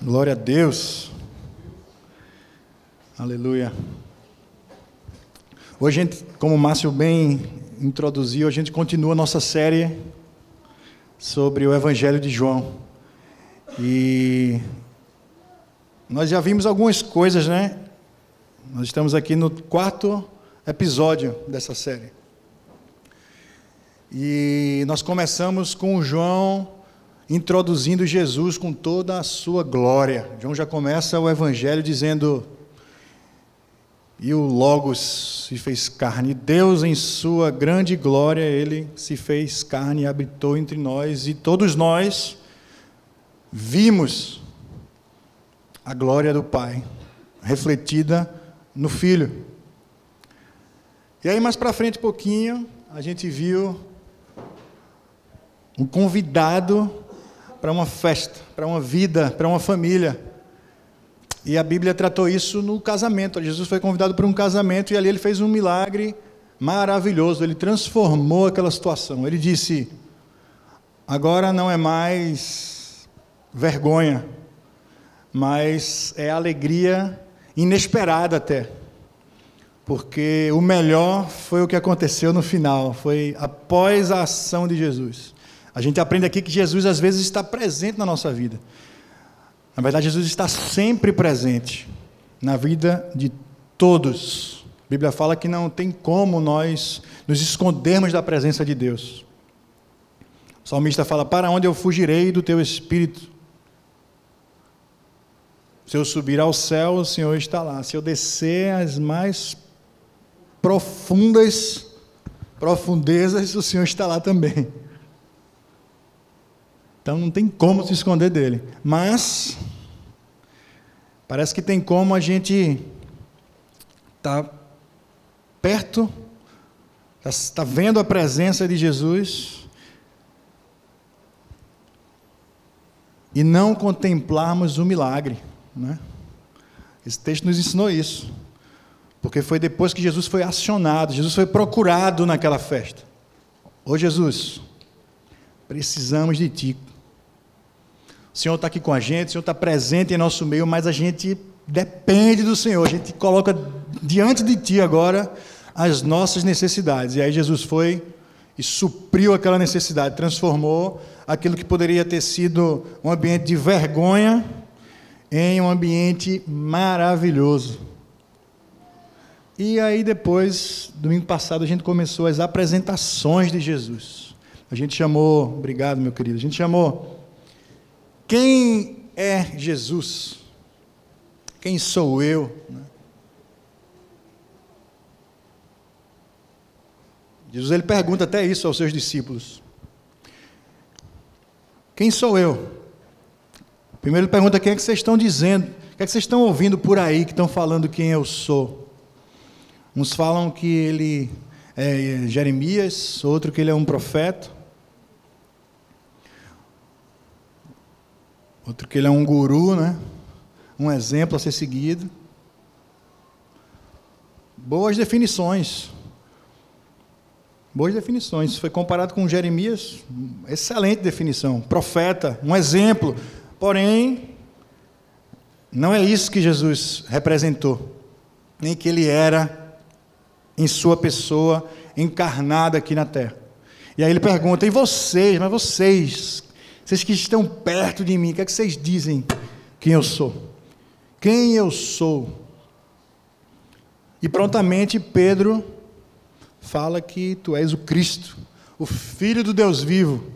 Glória a Deus. Aleluia. Hoje, a gente, como o Márcio bem introduziu, a gente continua a nossa série sobre o Evangelho de João. E nós já vimos algumas coisas, né? Nós estamos aqui no quarto episódio dessa série. E nós começamos com João introduzindo Jesus com toda a sua glória. João já começa o evangelho dizendo: E o Logos se fez carne. Deus, em sua grande glória, ele se fez carne e habitou entre nós, e todos nós vimos a glória do Pai refletida no Filho. E aí, mais para frente, um pouquinho, a gente viu um convidado para uma festa, para uma vida, para uma família. E a Bíblia tratou isso no casamento. Jesus foi convidado para um casamento e ali ele fez um milagre maravilhoso. Ele transformou aquela situação. Ele disse: agora não é mais vergonha, mas é alegria inesperada até. Porque o melhor foi o que aconteceu no final, foi após a ação de Jesus. A gente aprende aqui que Jesus às vezes está presente na nossa vida. Na verdade, Jesus está sempre presente na vida de todos. A Bíblia fala que não tem como nós nos escondermos da presença de Deus. O salmista fala: Para onde eu fugirei do teu espírito? Se eu subir ao céu, o Senhor está lá. Se eu descer às mais profundas profundezas, o Senhor está lá também. Então não tem como se esconder dele. Mas parece que tem como a gente estar tá perto, está tá vendo a presença de Jesus e não contemplarmos o milagre. Né? Esse texto nos ensinou isso. Porque foi depois que Jesus foi acionado, Jesus foi procurado naquela festa. Ô Jesus, precisamos de Ti. O Senhor está aqui com a gente, o Senhor está presente em nosso meio, mas a gente depende do Senhor, a gente coloca diante de Ti agora as nossas necessidades. E aí Jesus foi e supriu aquela necessidade, transformou aquilo que poderia ter sido um ambiente de vergonha em um ambiente maravilhoso. E aí depois, domingo passado, a gente começou as apresentações de Jesus. A gente chamou, obrigado meu querido, a gente chamou quem é Jesus? Quem sou eu? Jesus ele pergunta até isso aos seus discípulos. Quem sou eu? Primeiro ele pergunta quem é que vocês estão dizendo, o que é que vocês estão ouvindo por aí que estão falando quem eu sou. Uns falam que ele é Jeremias, outro que ele é um profeta. Outro que ele é um guru, né? Um exemplo a ser seguido. Boas definições. Boas definições. Foi comparado com Jeremias, excelente definição. Profeta, um exemplo. Porém, não é isso que Jesus representou, nem que ele era em sua pessoa encarnada aqui na terra. E aí ele pergunta: e vocês, mas vocês, vocês que estão perto de mim, o que é que vocês dizem quem eu sou? Quem eu sou? E prontamente Pedro fala que tu és o Cristo, o Filho do Deus vivo.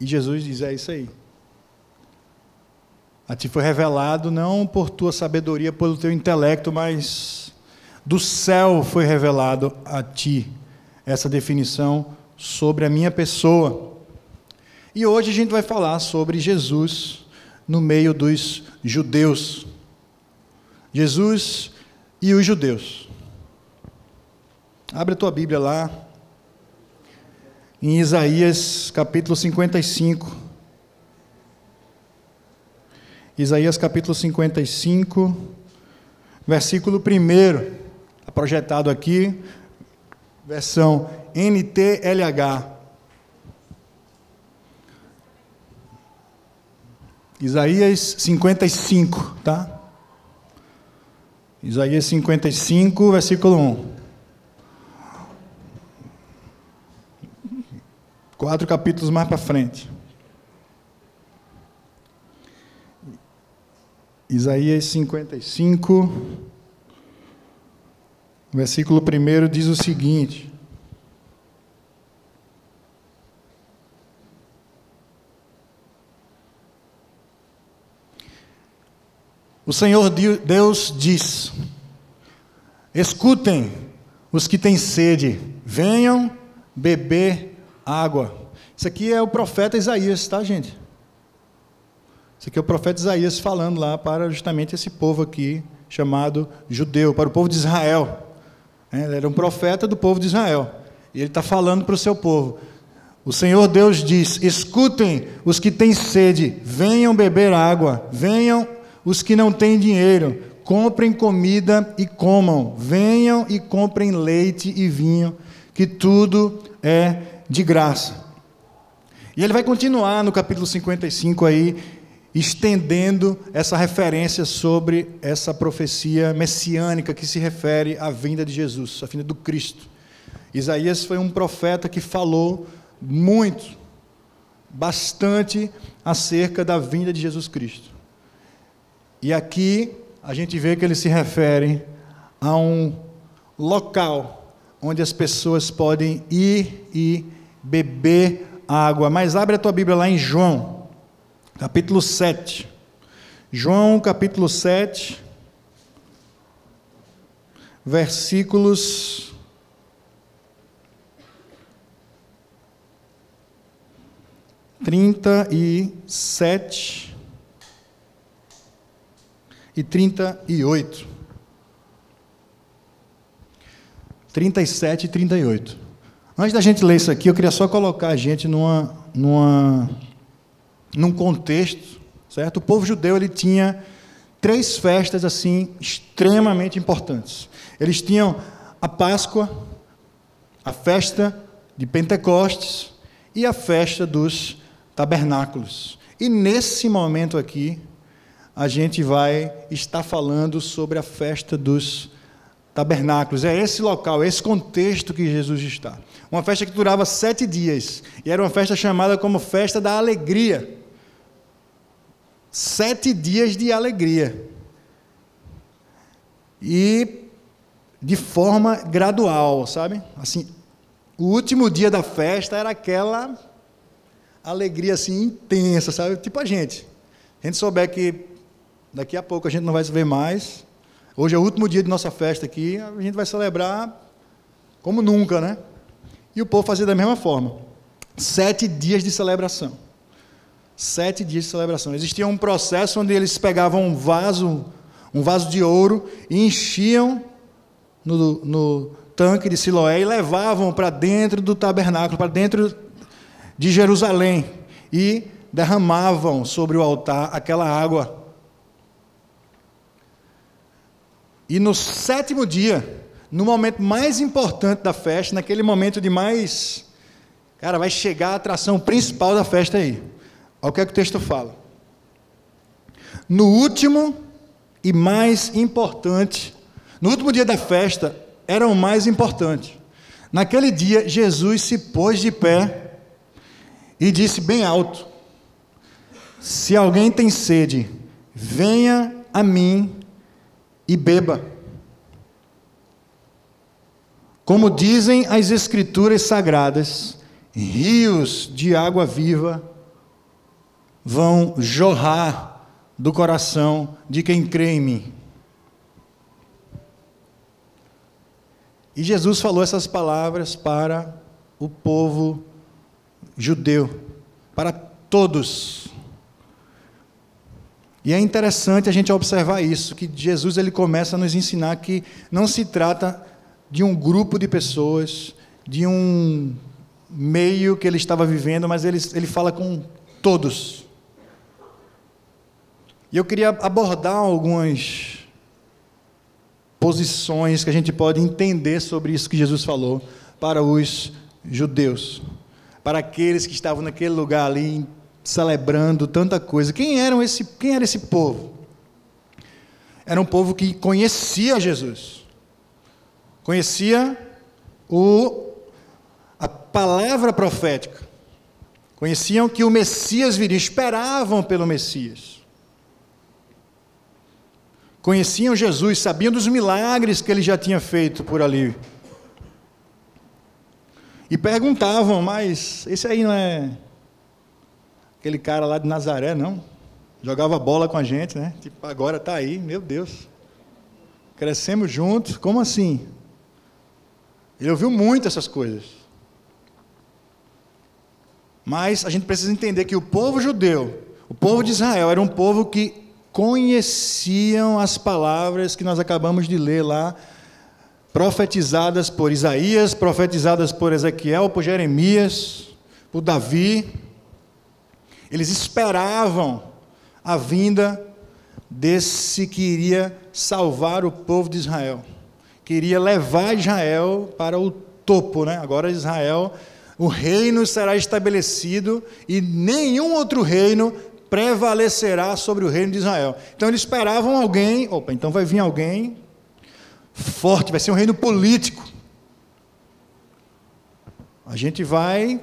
E Jesus diz: é isso aí. A ti foi revelado não por tua sabedoria, pelo teu intelecto, mas do céu foi revelado a ti essa definição sobre a minha pessoa. E hoje a gente vai falar sobre Jesus no meio dos judeus. Jesus e os judeus. Abre a tua Bíblia lá, em Isaías capítulo 55. Isaías capítulo 55, versículo 1. Está projetado aqui, versão NTLH. Isaías 55, tá? Isaías 55, versículo 1. Quatro capítulos mais para frente. Isaías 55, versículo 1 diz o seguinte: O Senhor Deus diz: Escutem os que têm sede, venham beber água. Isso aqui é o profeta Isaías, tá, gente? Isso aqui é o profeta Isaías falando lá para justamente esse povo aqui, chamado judeu, para o povo de Israel. É, ele era um profeta do povo de Israel. E ele está falando para o seu povo. O Senhor Deus diz: Escutem os que têm sede, venham beber água, venham os que não têm dinheiro, comprem comida e comam. Venham e comprem leite e vinho, que tudo é de graça. E ele vai continuar no capítulo 55 aí, estendendo essa referência sobre essa profecia messiânica que se refere à vinda de Jesus, à vinda do Cristo. Isaías foi um profeta que falou muito, bastante acerca da vinda de Jesus Cristo. E aqui a gente vê que ele se refere a um local onde as pessoas podem ir e beber água. Mas abre a tua Bíblia lá em João, capítulo 7. João, capítulo 7, versículos. Trinta e sete e 38. 37 e 38. Antes da gente ler isso aqui, eu queria só colocar a gente numa, numa, num contexto, certo? O povo judeu ele tinha três festas assim extremamente importantes. Eles tinham a Páscoa, a festa de Pentecostes e a festa dos tabernáculos. E nesse momento aqui, a gente vai estar falando sobre a festa dos tabernáculos. É esse local, é esse contexto que Jesus está. Uma festa que durava sete dias. E era uma festa chamada como festa da alegria. Sete dias de alegria. E de forma gradual, sabe? Assim, o último dia da festa era aquela alegria assim intensa, sabe? Tipo a gente. A gente souber que Daqui a pouco a gente não vai se ver mais. Hoje é o último dia de nossa festa aqui. A gente vai celebrar como nunca, né? E o povo fazia da mesma forma. Sete dias de celebração. Sete dias de celebração. Existia um processo onde eles pegavam um vaso, um vaso de ouro, e enchiam no, no tanque de Siloé e levavam para dentro do tabernáculo, para dentro de Jerusalém. E derramavam sobre o altar aquela água E no sétimo dia, no momento mais importante da festa, naquele momento de mais. Cara, vai chegar a atração principal da festa aí. Olha o que, é que o texto fala. No último e mais importante, no último dia da festa, era o mais importante. Naquele dia, Jesus se pôs de pé e disse bem alto: Se alguém tem sede, venha a mim e beba. Como dizem as Escrituras sagradas, rios de água viva vão jorrar do coração de quem crê em mim. E Jesus falou essas palavras para o povo judeu, para todos. E é interessante a gente observar isso, que Jesus ele começa a nos ensinar que não se trata de um grupo de pessoas, de um meio que ele estava vivendo, mas ele, ele fala com todos. E eu queria abordar algumas posições que a gente pode entender sobre isso que Jesus falou para os judeus, para aqueles que estavam naquele lugar ali celebrando tanta coisa. Quem, eram esse, quem era esse povo? Era um povo que conhecia Jesus, conhecia o, a palavra profética, conheciam que o Messias viria, esperavam pelo Messias. Conheciam Jesus, sabiam dos milagres que ele já tinha feito por ali. E perguntavam, mas esse aí não é aquele cara lá de Nazaré, não? Jogava bola com a gente, né? Tipo, agora está aí, meu Deus. Crescemos juntos, como assim? Ele ouviu muito essas coisas. Mas a gente precisa entender que o povo judeu, o povo de Israel, era um povo que conheciam as palavras que nós acabamos de ler lá, profetizadas por Isaías, profetizadas por Ezequiel, por Jeremias, por Davi. Eles esperavam a vinda desse que iria salvar o povo de Israel, queria levar Israel para o topo, né? Agora Israel, o reino será estabelecido e nenhum outro reino prevalecerá sobre o reino de Israel. Então eles esperavam alguém, opa, então vai vir alguém forte, vai ser um reino político. A gente vai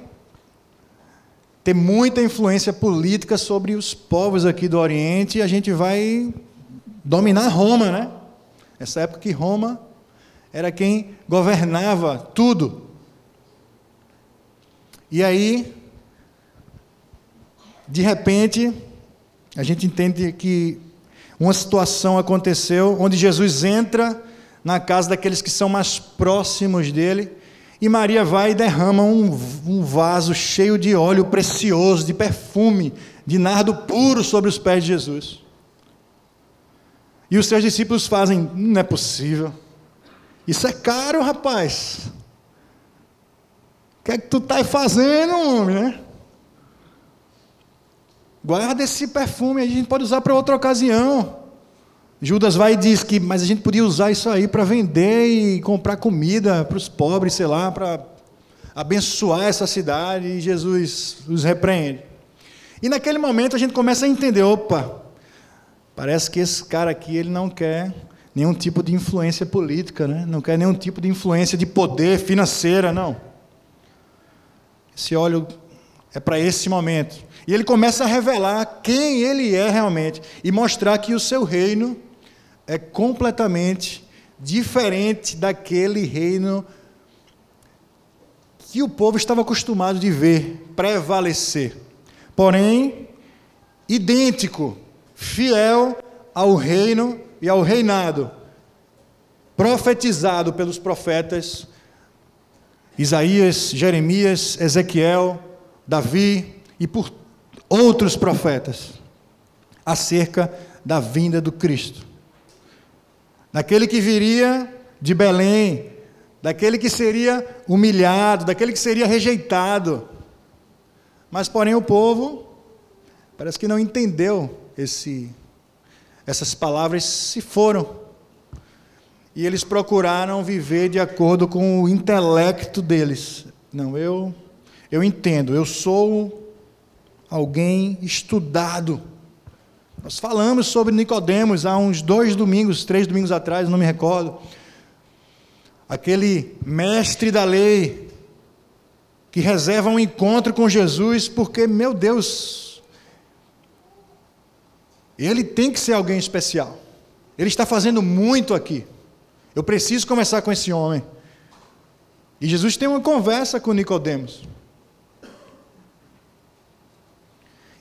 ter muita influência política sobre os povos aqui do Oriente e a gente vai dominar Roma, né? Essa época que Roma era quem governava tudo. E aí de repente, a gente entende que uma situação aconteceu onde Jesus entra na casa daqueles que são mais próximos dele e Maria vai e derrama um, um vaso cheio de óleo precioso, de perfume, de nardo puro sobre os pés de Jesus. E os seus discípulos fazem: não é possível. Isso é caro, rapaz. O que é que tu está fazendo, homem, né? Guarda esse perfume, a gente pode usar para outra ocasião. Judas vai e diz que, mas a gente podia usar isso aí para vender e comprar comida para os pobres, sei lá, para abençoar essa cidade, e Jesus os repreende. E naquele momento a gente começa a entender, opa, parece que esse cara aqui ele não quer nenhum tipo de influência política, né? não quer nenhum tipo de influência de poder financeira, não. Esse óleo é para esse momento. E ele começa a revelar quem ele é realmente e mostrar que o seu reino é completamente diferente daquele reino que o povo estava acostumado de ver prevalecer. Porém, idêntico, fiel ao reino e ao reinado profetizado pelos profetas Isaías, Jeremias, Ezequiel, Davi e por outros profetas acerca da vinda do Cristo. Daquele que viria de Belém, daquele que seria humilhado, daquele que seria rejeitado. Mas, porém, o povo parece que não entendeu esse, essas palavras se foram. E eles procuraram viver de acordo com o intelecto deles. Não, eu eu entendo, eu sou alguém estudado. Nós falamos sobre Nicodemos há uns dois domingos, três domingos atrás, não me recordo. Aquele mestre da lei que reserva um encontro com Jesus, porque, meu Deus, ele tem que ser alguém especial. Ele está fazendo muito aqui. Eu preciso conversar com esse homem. E Jesus tem uma conversa com Nicodemos.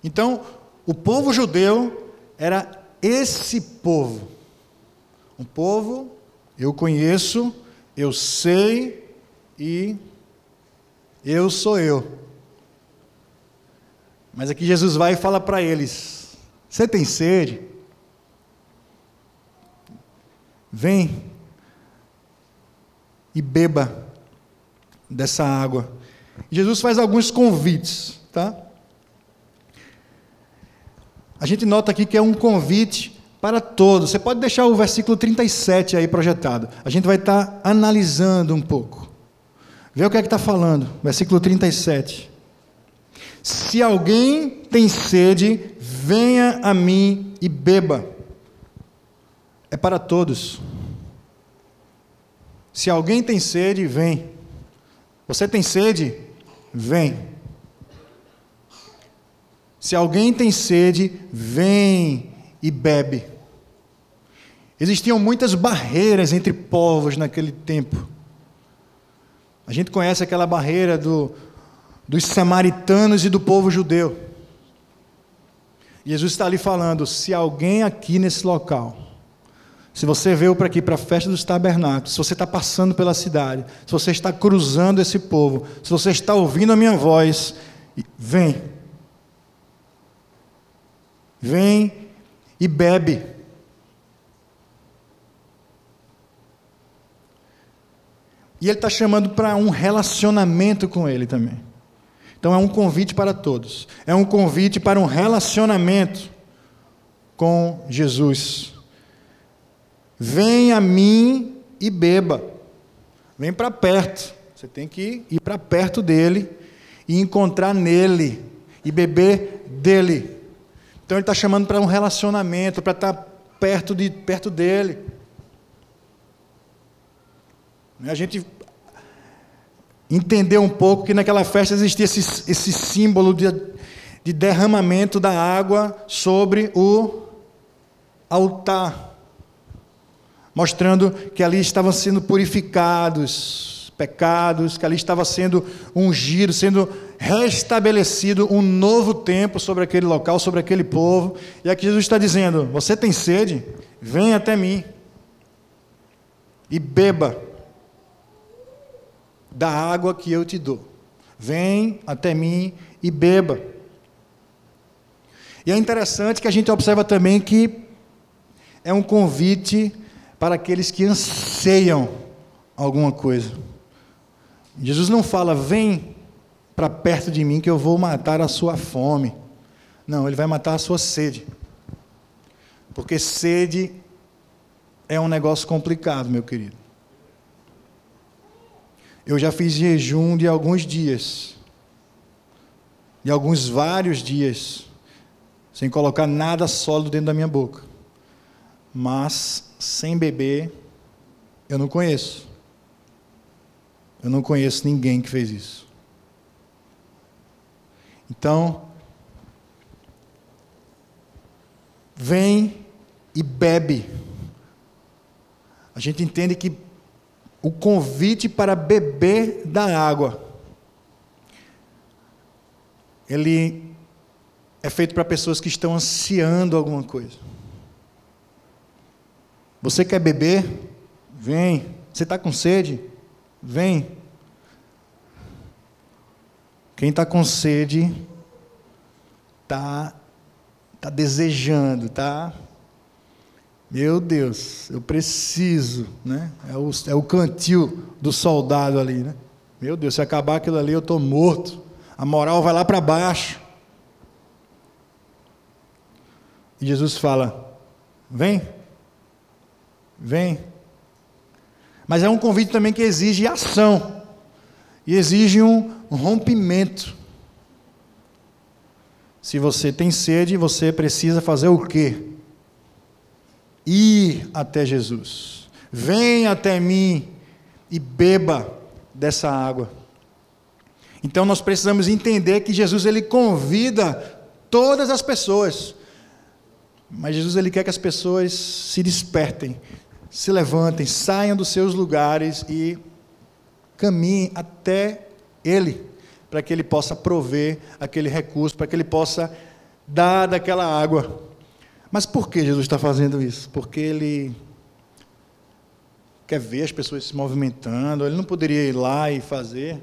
Então, o povo judeu era esse povo. Um povo, eu conheço, eu sei e eu sou eu. Mas aqui Jesus vai e fala para eles: Você tem sede? Vem e beba dessa água. Jesus faz alguns convites, tá? A gente nota aqui que é um convite para todos. Você pode deixar o versículo 37 aí projetado. A gente vai estar analisando um pouco. Vê o que é que está falando. Versículo 37. Se alguém tem sede, venha a mim e beba. É para todos. Se alguém tem sede, vem. Você tem sede? Vem. Se alguém tem sede, vem e bebe. Existiam muitas barreiras entre povos naquele tempo. A gente conhece aquela barreira do, dos samaritanos e do povo judeu. Jesus está ali falando: se alguém aqui nesse local, se você veio para aqui para a festa dos tabernáculos, se você está passando pela cidade, se você está cruzando esse povo, se você está ouvindo a minha voz, vem. Vem e bebe. E ele está chamando para um relacionamento com ele também. Então é um convite para todos. É um convite para um relacionamento com Jesus. Vem a mim e beba. Vem para perto. Você tem que ir para perto dele e encontrar nele e beber dele. Então ele está chamando para um relacionamento, para estar tá perto, de, perto dele. A gente entendeu um pouco que naquela festa existia esse, esse símbolo de, de derramamento da água sobre o altar, mostrando que ali estavam sendo purificados pecados, que ali estava sendo ungido, sendo restabelecido um novo tempo sobre aquele local, sobre aquele povo. E aqui Jesus está dizendo: Você tem sede? Vem até mim e beba da água que eu te dou. Vem até mim e beba. E é interessante que a gente observa também que é um convite para aqueles que anseiam alguma coisa. Jesus não fala, vem para perto de mim que eu vou matar a sua fome. Não, ele vai matar a sua sede. Porque sede é um negócio complicado, meu querido. Eu já fiz jejum de alguns dias, de alguns vários dias, sem colocar nada sólido dentro da minha boca. Mas sem beber, eu não conheço. Eu não conheço ninguém que fez isso. Então, vem e bebe. A gente entende que o convite para beber da água. Ele é feito para pessoas que estão ansiando alguma coisa. Você quer beber? Vem. Você está com sede? Vem. Quem está com sede está tá desejando, está meu Deus, eu preciso, né? É o, é o cantil do soldado ali, né? Meu Deus, se acabar aquilo ali, eu estou morto. A moral vai lá para baixo. E Jesus fala: vem, vem. Mas é um convite também que exige ação, e exige um rompimento. Se você tem sede, você precisa fazer o quê? ir até Jesus. Vem até mim e beba dessa água. Então nós precisamos entender que Jesus ele convida todas as pessoas. Mas Jesus ele quer que as pessoas se despertem, se levantem, saiam dos seus lugares e caminhem até ele, para que ele possa prover aquele recurso, para que ele possa dar daquela água. Mas por que Jesus está fazendo isso? Porque ele quer ver as pessoas se movimentando, ele não poderia ir lá e fazer.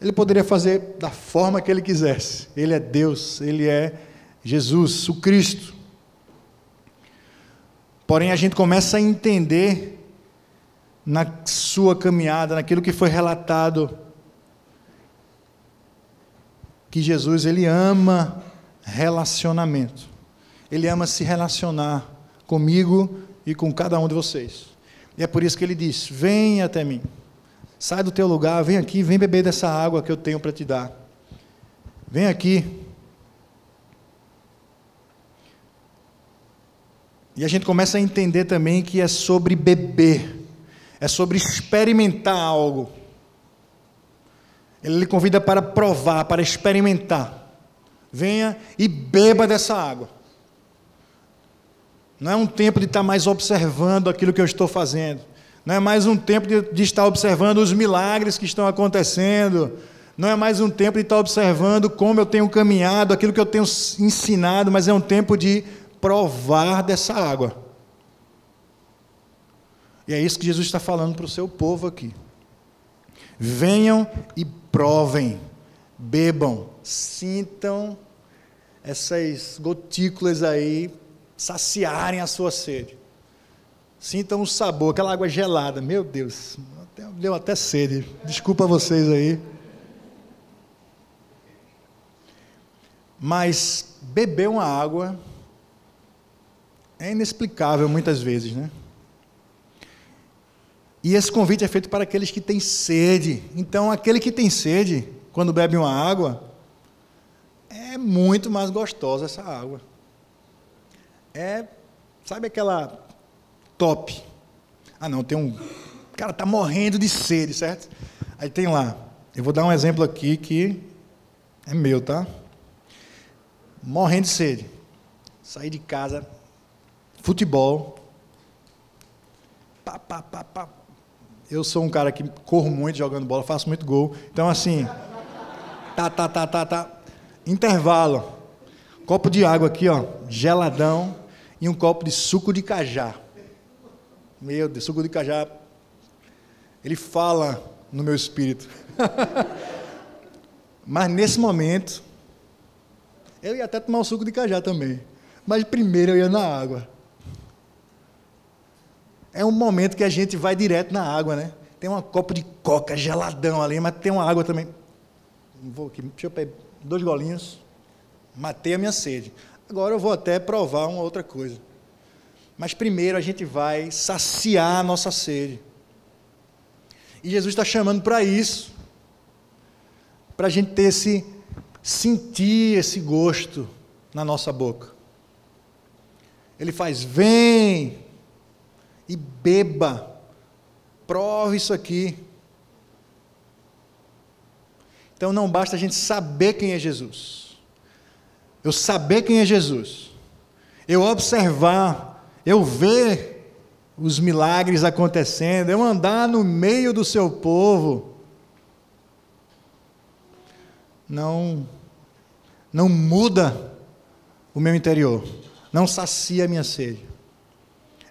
Ele poderia fazer da forma que ele quisesse. Ele é Deus, ele é Jesus, o Cristo. Porém, a gente começa a entender na sua caminhada, naquilo que foi relatado, que Jesus ele ama relacionamento. Ele ama se relacionar comigo e com cada um de vocês. E é por isso que ele diz: Vem até mim. Sai do teu lugar, vem aqui, vem beber dessa água que eu tenho para te dar. Vem aqui. E a gente começa a entender também que é sobre beber, é sobre experimentar algo. Ele lhe convida para provar, para experimentar. Venha e beba dessa água. Não é um tempo de estar mais observando aquilo que eu estou fazendo. Não é mais um tempo de, de estar observando os milagres que estão acontecendo. Não é mais um tempo de estar observando como eu tenho caminhado, aquilo que eu tenho ensinado, mas é um tempo de provar dessa água. E é isso que Jesus está falando para o seu povo aqui. Venham e provem, bebam, sintam essas gotículas aí saciarem a sua sede. Sintam o sabor, aquela água gelada. Meu Deus, deu até sede. Desculpa vocês aí. Mas beber uma água é inexplicável muitas vezes, né? E esse convite é feito para aqueles que têm sede. Então, aquele que tem sede, quando bebe uma água, é muito mais gostosa essa água. É, sabe aquela top? Ah, não, tem um. O cara está morrendo de sede, certo? Aí tem lá. Eu vou dar um exemplo aqui que é meu, tá? Morrendo de sede. Saí de casa, futebol. Pá, pá, pá, pá eu sou um cara que corro muito jogando bola, faço muito gol. Então, assim, tá, tá, tá, tá, tá. Intervalo. Copo de água aqui, ó, geladão, e um copo de suco de cajá. Meu Deus, suco de cajá. Ele fala no meu espírito. Mas nesse momento, eu ia até tomar o suco de cajá também. Mas primeiro eu ia na água é um momento que a gente vai direto na água, né? Tem uma copa de coca geladão ali, mas tem uma água também. Vou aqui, deixa eu pegar dois golinhos. Matei a minha sede. Agora eu vou até provar uma outra coisa. Mas primeiro a gente vai saciar a nossa sede. E Jesus está chamando para isso. Para a gente ter esse, sentir esse gosto na nossa boca. Ele faz, vem, e beba. Prove isso aqui. Então não basta a gente saber quem é Jesus. Eu saber quem é Jesus. Eu observar, eu ver os milagres acontecendo, eu andar no meio do seu povo. Não não muda o meu interior, não sacia a minha sede.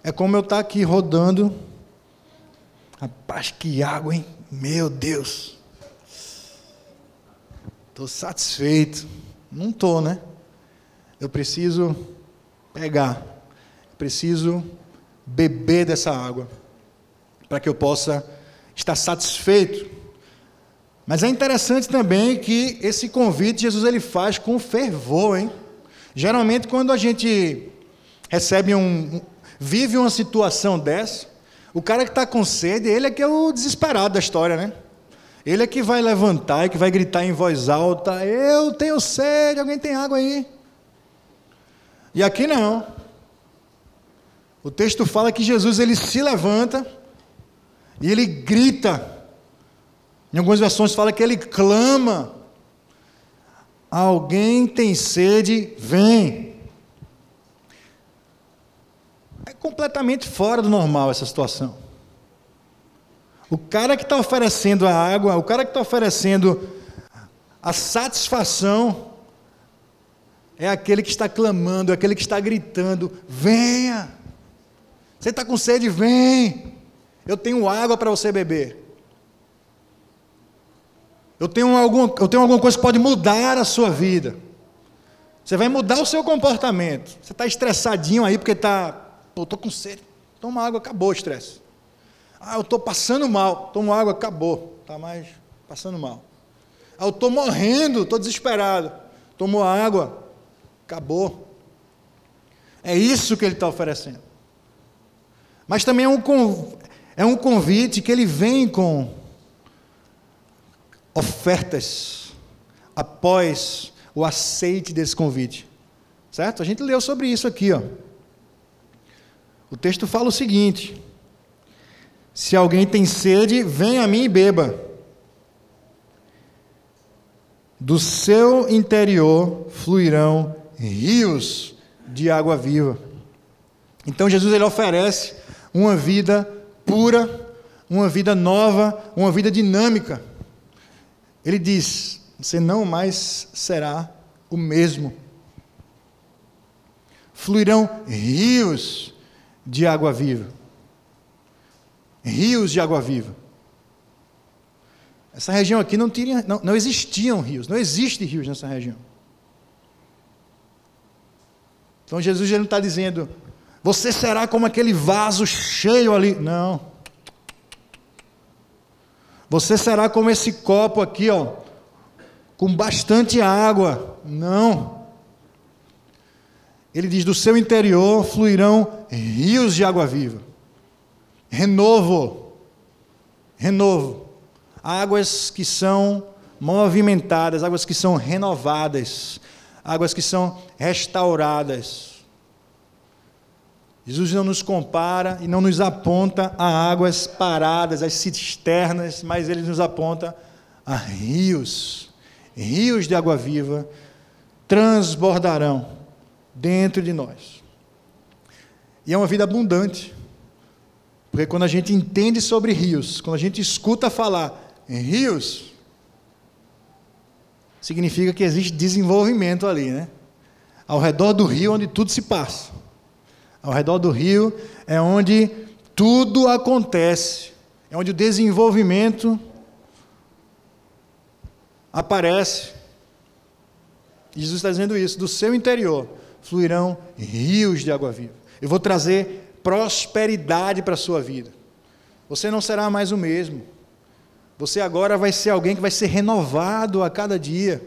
É como eu estar tá aqui rodando. Rapaz, que água, hein? Meu Deus. Estou satisfeito. Não estou, né? Eu preciso pegar. Preciso beber dessa água. Para que eu possa estar satisfeito. Mas é interessante também que esse convite Jesus ele faz com fervor, hein? Geralmente quando a gente recebe um, vive uma situação dessa, o cara que está com sede, ele é que é o desesperado da história, né? Ele é que vai levantar e que vai gritar em voz alta: Eu tenho sede, alguém tem água aí? E aqui não. O texto fala que Jesus ele se levanta e ele grita. Em algumas versões fala que ele clama: Alguém tem sede, vem completamente fora do normal essa situação. O cara que está oferecendo a água, o cara que está oferecendo a satisfação, é aquele que está clamando, é aquele que está gritando: venha! Você está com sede? Vem! Eu tenho água para você beber. Eu tenho, algum, eu tenho alguma coisa que pode mudar a sua vida. Você vai mudar o seu comportamento. Você está estressadinho aí porque está Pô, estou com sede. Toma água, acabou o estresse. Ah, eu estou passando mal. Toma água, acabou. Está mais passando mal. Ah, eu estou morrendo, estou desesperado. Tomou água, acabou. É isso que ele está oferecendo. Mas também é um, é um convite que ele vem com ofertas após o aceite desse convite. Certo? A gente leu sobre isso aqui, ó. O texto fala o seguinte: Se alguém tem sede, venha a mim e beba. Do seu interior fluirão rios de água viva. Então Jesus ele oferece uma vida pura, uma vida nova, uma vida dinâmica. Ele diz: você não mais será o mesmo. Fluirão rios de água viva. Rios de água viva. Essa região aqui não, tinha, não, não existiam rios, não existe rios nessa região. Então Jesus já não está dizendo, você será como aquele vaso cheio ali. Não. Você será como esse copo aqui, ó, com bastante água. Não. Ele diz: do seu interior fluirão rios de água viva. Renovo. Renovo. Águas que são movimentadas, águas que são renovadas, águas que são restauradas. Jesus não nos compara e não nos aponta a águas paradas, as cisternas, mas ele nos aponta a rios, rios de água viva transbordarão dentro de nós. E é uma vida abundante. Porque quando a gente entende sobre rios, quando a gente escuta falar em rios, significa que existe desenvolvimento ali, né? Ao redor do rio onde tudo se passa. Ao redor do rio é onde tudo acontece, é onde o desenvolvimento aparece. Jesus está dizendo isso: do seu interior fluirão rios de água viva. Eu vou trazer prosperidade para a sua vida. Você não será mais o mesmo. Você agora vai ser alguém que vai ser renovado a cada dia.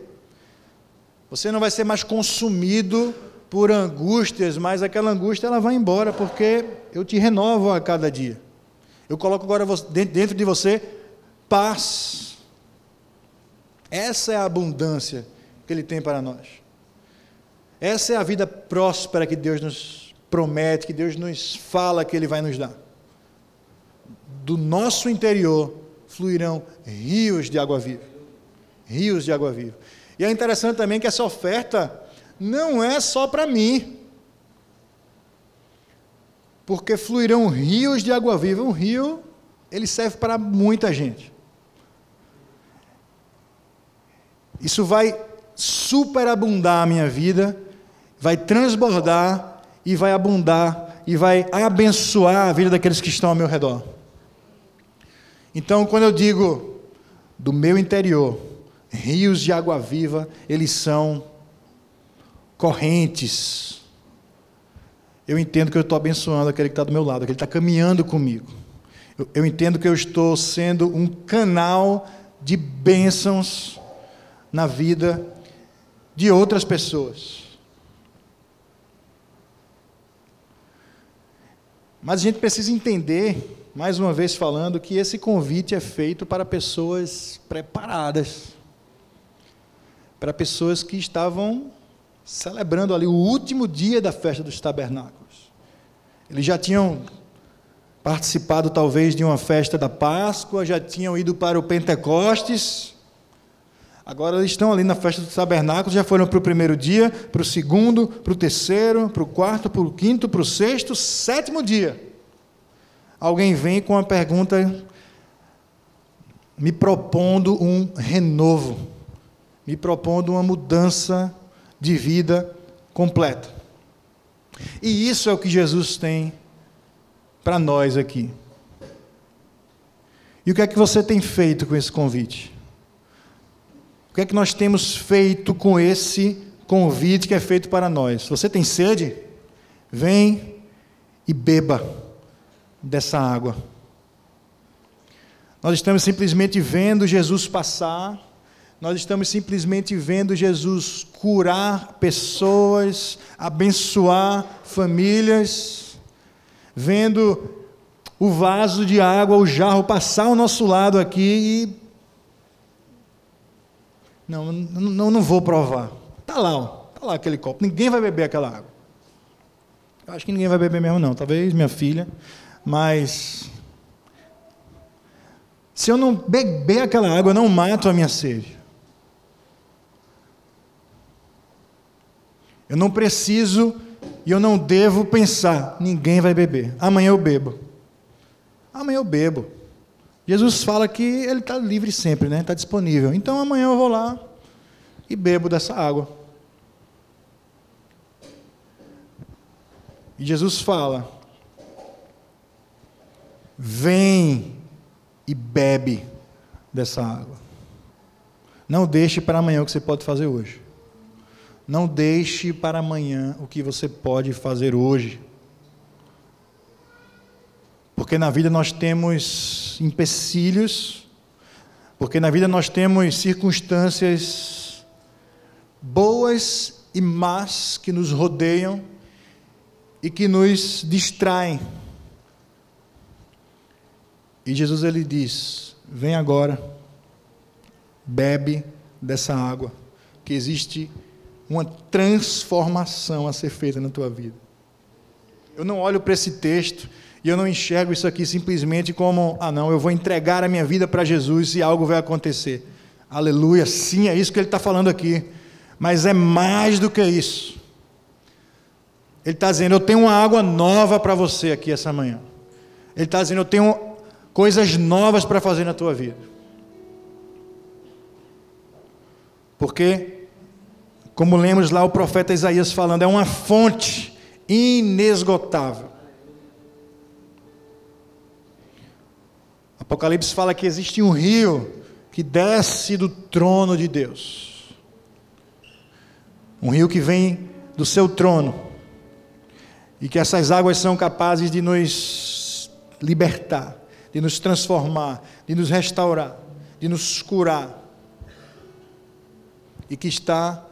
Você não vai ser mais consumido por angústias, mas aquela angústia ela vai embora, porque eu te renovo a cada dia. Eu coloco agora dentro de você paz. Essa é a abundância que Ele tem para nós. Essa é a vida próspera que Deus nos promete, que Deus nos fala que Ele vai nos dar. Do nosso interior fluirão rios de água viva. Rios de água viva. E é interessante também que essa oferta não é só para mim. Porque fluirão rios de água viva. Um rio, ele serve para muita gente. Isso vai superabundar a minha vida, vai transbordar e vai abundar e vai abençoar a vida daqueles que estão ao meu redor. Então, quando eu digo do meu interior, rios de água viva, eles são correntes. Eu entendo que eu estou abençoando aquele que está do meu lado, aquele que está caminhando comigo. Eu, eu entendo que eu estou sendo um canal de bênçãos na vida de outras pessoas. Mas a gente precisa entender, mais uma vez falando, que esse convite é feito para pessoas preparadas, para pessoas que estavam celebrando ali o último dia da festa dos tabernáculos. Eles já tinham participado talvez de uma festa da Páscoa, já tinham ido para o Pentecostes. Agora eles estão ali na festa dos tabernáculos, já foram para o primeiro dia, para o segundo, para o terceiro, para o quarto, para o quinto, para o sexto, sétimo dia. Alguém vem com uma pergunta me propondo um renovo, me propondo uma mudança de vida completa. E isso é o que Jesus tem para nós aqui. E o que é que você tem feito com esse convite? Que é que nós temos feito com esse convite que é feito para nós? Você tem sede? Vem e beba dessa água. Nós estamos simplesmente vendo Jesus passar nós estamos simplesmente vendo Jesus curar pessoas, abençoar famílias, vendo o vaso de água, o jarro passar ao nosso lado aqui e. Não, não, não vou provar. Está lá, está lá aquele copo. Ninguém vai beber aquela água. Eu acho que ninguém vai beber mesmo, não. Talvez minha filha. Mas. Se eu não beber aquela água, eu não mato a minha sede. Eu não preciso e eu não devo pensar, ninguém vai beber. Amanhã eu bebo. Amanhã eu bebo. Jesus fala que ele está livre sempre, né? Está disponível. Então amanhã eu vou lá e bebo dessa água. E Jesus fala: Vem e bebe dessa água. Não deixe para amanhã o que você pode fazer hoje. Não deixe para amanhã o que você pode fazer hoje. Porque na vida nós temos empecilhos, porque na vida nós temos circunstâncias boas e más que nos rodeiam e que nos distraem. E Jesus ele diz: Vem agora, bebe dessa água, que existe uma transformação a ser feita na tua vida. Eu não olho para esse texto e eu não enxergo isso aqui simplesmente como, ah, não, eu vou entregar a minha vida para Jesus e algo vai acontecer. Aleluia, sim, é isso que ele está falando aqui. Mas é mais do que isso. Ele está dizendo: Eu tenho uma água nova para você aqui essa manhã. Ele está dizendo: Eu tenho coisas novas para fazer na tua vida. Porque, como lemos lá o profeta Isaías falando, é uma fonte inesgotável. Apocalipse fala que existe um rio que desce do trono de Deus. Um rio que vem do seu trono e que essas águas são capazes de nos libertar, de nos transformar, de nos restaurar, de nos curar. E que está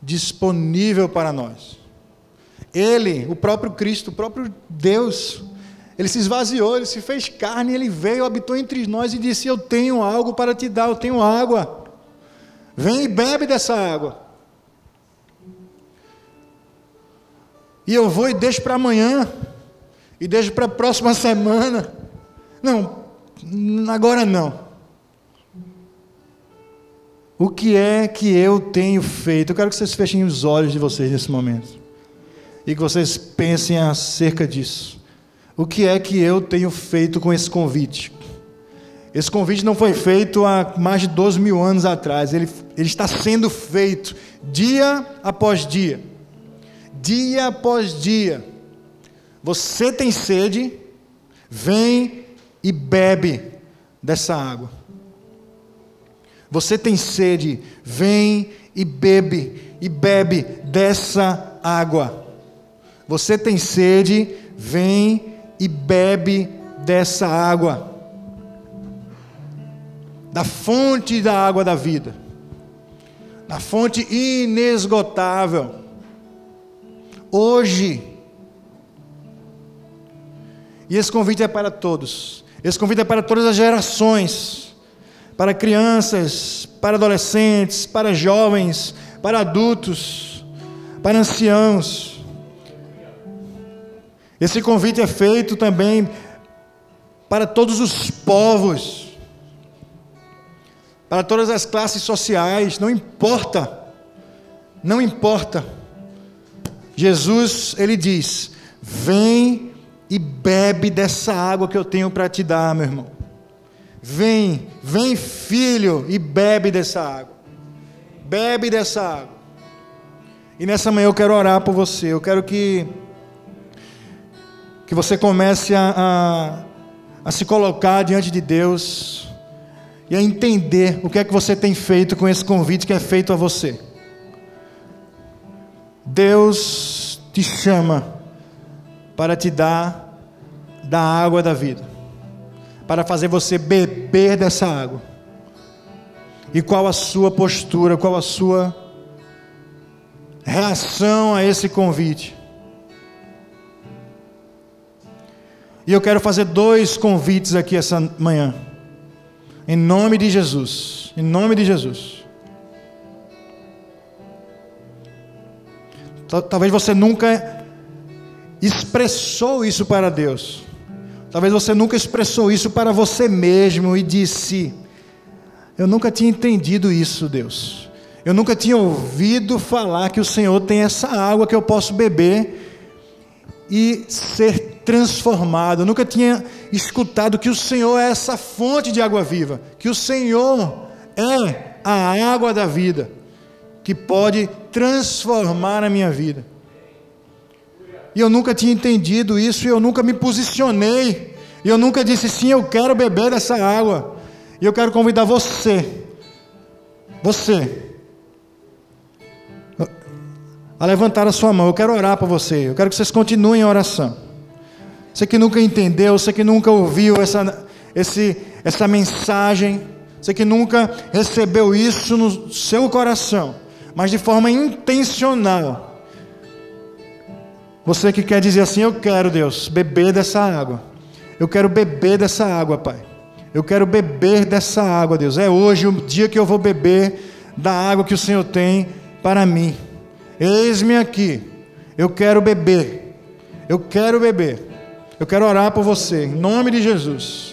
disponível para nós. Ele, o próprio Cristo, o próprio Deus, ele se esvaziou, ele se fez carne, ele veio, habitou entre nós e disse: Eu tenho algo para te dar, eu tenho água. Vem e bebe dessa água. E eu vou e deixo para amanhã, e deixo para a próxima semana. Não, agora não. O que é que eu tenho feito? Eu quero que vocês fechem os olhos de vocês nesse momento. E que vocês pensem acerca disso. O que é que eu tenho feito com esse convite? Esse convite não foi feito há mais de 12 mil anos atrás. Ele, ele está sendo feito dia após dia dia após dia. Você tem sede, vem e bebe dessa água. Você tem sede, vem e bebe e bebe dessa água. Você tem sede, vem e bebe dessa água. Da fonte da água da vida. Da fonte inesgotável hoje. E esse convite é para todos. Esse convite é para todas as gerações, para crianças, para adolescentes, para jovens, para adultos, para anciãos. Esse convite é feito também para todos os povos, para todas as classes sociais, não importa, não importa. Jesus, ele diz: Vem e bebe dessa água que eu tenho para te dar, meu irmão. Vem, vem, filho, e bebe dessa água. Bebe dessa água. E nessa manhã eu quero orar por você. Eu quero que que você comece a, a, a se colocar diante de Deus e a entender o que é que você tem feito com esse convite que é feito a você. Deus te chama para te dar da água da vida, para fazer você beber dessa água. E qual a sua postura, qual a sua reação a esse convite? E eu quero fazer dois convites aqui essa manhã. Em nome de Jesus. Em nome de Jesus. Talvez você nunca expressou isso para Deus. Talvez você nunca expressou isso para você mesmo e disse: Eu nunca tinha entendido isso, Deus. Eu nunca tinha ouvido falar que o Senhor tem essa água que eu posso beber e ser transformado. Eu nunca tinha escutado que o Senhor é essa fonte de água viva, que o Senhor é a água da vida, que pode transformar a minha vida. E eu nunca tinha entendido isso, e eu nunca me posicionei, e eu nunca disse sim, eu quero beber dessa água. E eu quero convidar você, você, a levantar a sua mão. Eu quero orar para você. Eu quero que vocês continuem em oração. Você que nunca entendeu, você que nunca ouviu essa, esse, essa mensagem, você que nunca recebeu isso no seu coração, mas de forma intencional. Você que quer dizer assim: Eu quero, Deus, beber dessa água. Eu quero beber dessa água, Pai. Eu quero beber dessa água, Deus. É hoje o dia que eu vou beber da água que o Senhor tem para mim. Eis-me aqui. Eu quero beber. Eu quero beber. Eu quero orar por você, em nome de Jesus.